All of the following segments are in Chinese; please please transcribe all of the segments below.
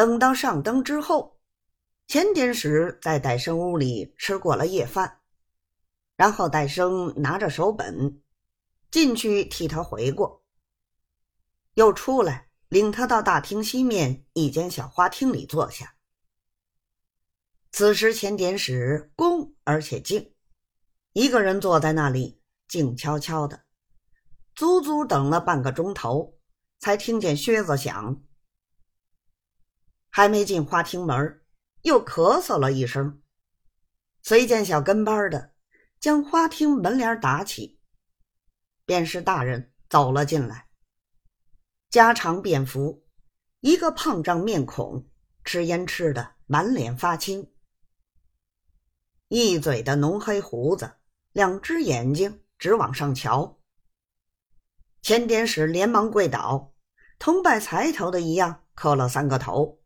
等到上灯之后，钱典史在戴生屋里吃过了夜饭，然后戴生拿着手本进去替他回过，又出来领他到大厅西面一间小花厅里坐下。此时钱典史恭而且静，一个人坐在那里静悄悄的，足足等了半个钟头，才听见靴子响。还没进花厅门，又咳嗽了一声。随见小跟班的将花厅门帘打起，便是大人走了进来。家常便服，一个胖胀面孔，吃烟吃的满脸发青，一嘴的浓黑胡子，两只眼睛直往上瞧。钱典史连忙跪倒，同拜财头的一样磕了三个头。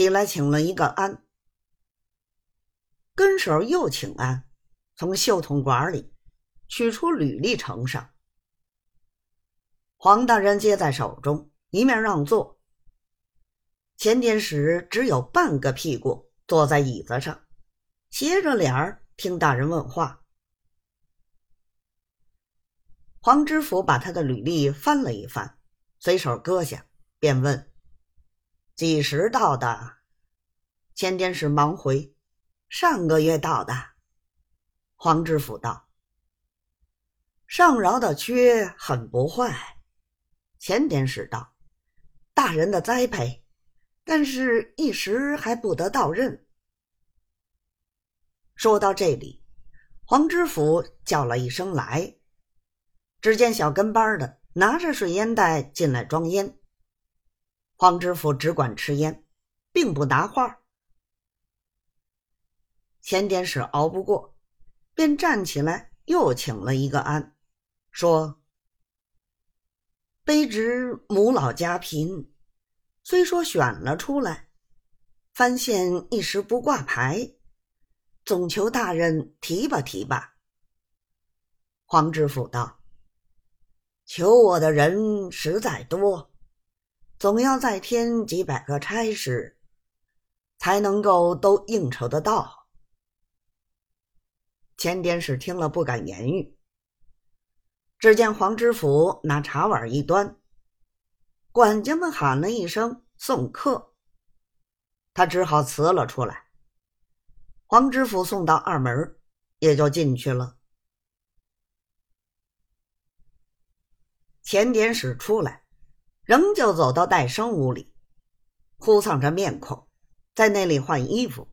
起来，请了一个安，跟手又请安，从袖筒管里取出履历呈上。黄大人接在手中，一面让座。钱典史只有半个屁股坐在椅子上，斜着脸儿听大人问话。黄知府把他的履历翻了一翻，随手搁下，便问。几时到的？钱典史忙回：“上个月到的。”黄知府道：“上饶的缺很不坏。”钱典史道：“大人的栽培，但是一时还不得到任。”说到这里，黄知府叫了一声“来”，只见小跟班的拿着水烟袋进来装烟。黄知府只管吃烟，并不答话。钱典史熬不过，便站起来又请了一个安，说：“卑职母老家贫，虽说选了出来，藩县一时不挂牌，总求大人提拔提拔。”黄知府道：“求我的人实在多。”总要再添几百个差事，才能够都应酬得到。钱典史听了不敢言语。只见黄知府拿茶碗一端，管家们喊了一声“送客”，他只好辞了出来。黄知府送到二门，也就进去了。钱典史出来。仍旧走到戴生屋里，哭丧着面孔，在那里换衣服，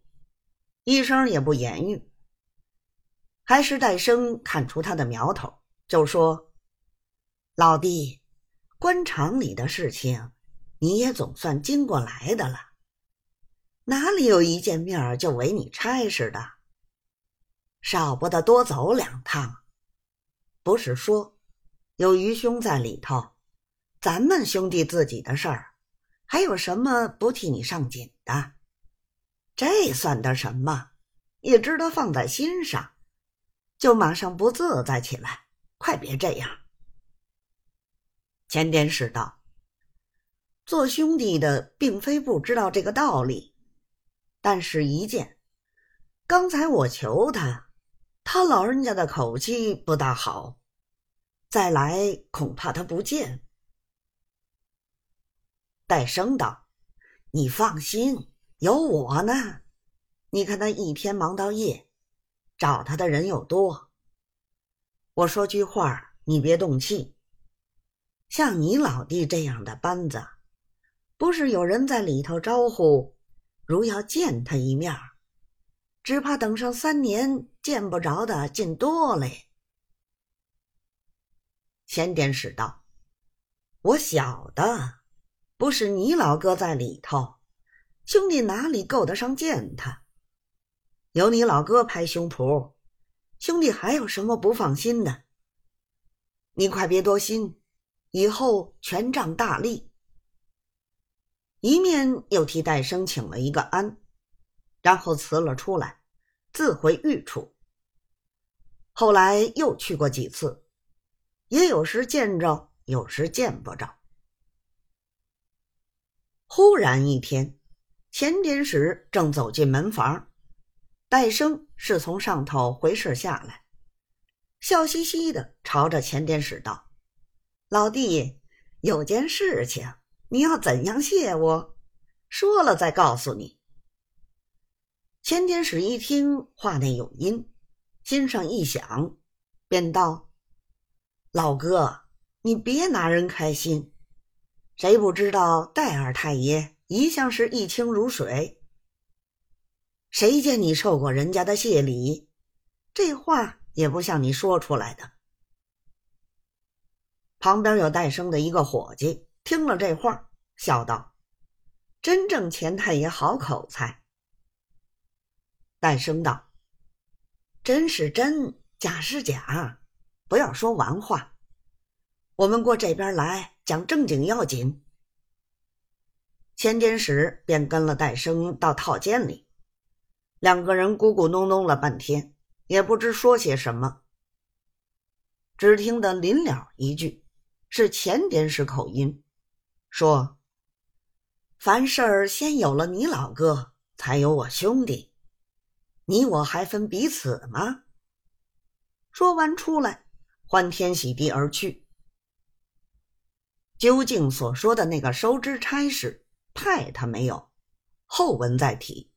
一声也不言语。还是戴生看出他的苗头，就说：“老弟，官场里的事情，你也总算经过来的了，哪里有一见面就委你差事的？少不得多走两趟。不是说有余兄在里头。”咱们兄弟自己的事儿，还有什么不替你上紧的？这算得什么？也值得放在心上，就马上不自在起来。快别这样。钱典史道：“做兄弟的并非不知道这个道理，但是一件，刚才我求他，他老人家的口气不大好，再来恐怕他不见。”戴生道：“你放心，有我呢。你看他一天忙到夜，找他的人又多。我说句话，你别动气。像你老弟这样的班子，不是有人在里头招呼，如要见他一面，只怕等上三年见不着的尽多嘞。”钱典史道：“我晓得。”不是你老哥在里头，兄弟哪里够得上见他？有你老哥拍胸脯，兄弟还有什么不放心的？你快别多心，以后权杖大力。一面又替戴生请了一个安，然后辞了出来，自回寓处。后来又去过几次，也有时见着，有时见不着。忽然一天，钱天使正走进门房，戴生是从上头回事下来，笑嘻嘻的朝着钱天使道：“老弟，有件事情，你要怎样谢我？说了再告诉你。”钱天使一听话内有音，心上一想，便道：“老哥，你别拿人开心。谁不知道戴二太爷一向是一清如水？谁见你受过人家的谢礼？这话也不像你说出来的。”旁边有戴生的一个伙计听了这话，笑道：“真正钱太爷好口才。”戴生道：“真是真，假是假，不要说玩话。我们过这边来讲正经要紧。”钱监使便跟了戴生到套间里，两个人咕咕哝哝了半天，也不知说些什么。只听得临了一句，是钱监使口音，说：“凡事儿先有了你老哥，才有我兄弟。”你我还分彼此吗？说完出来，欢天喜地而去。究竟所说的那个收支差事派他没有？后文再提。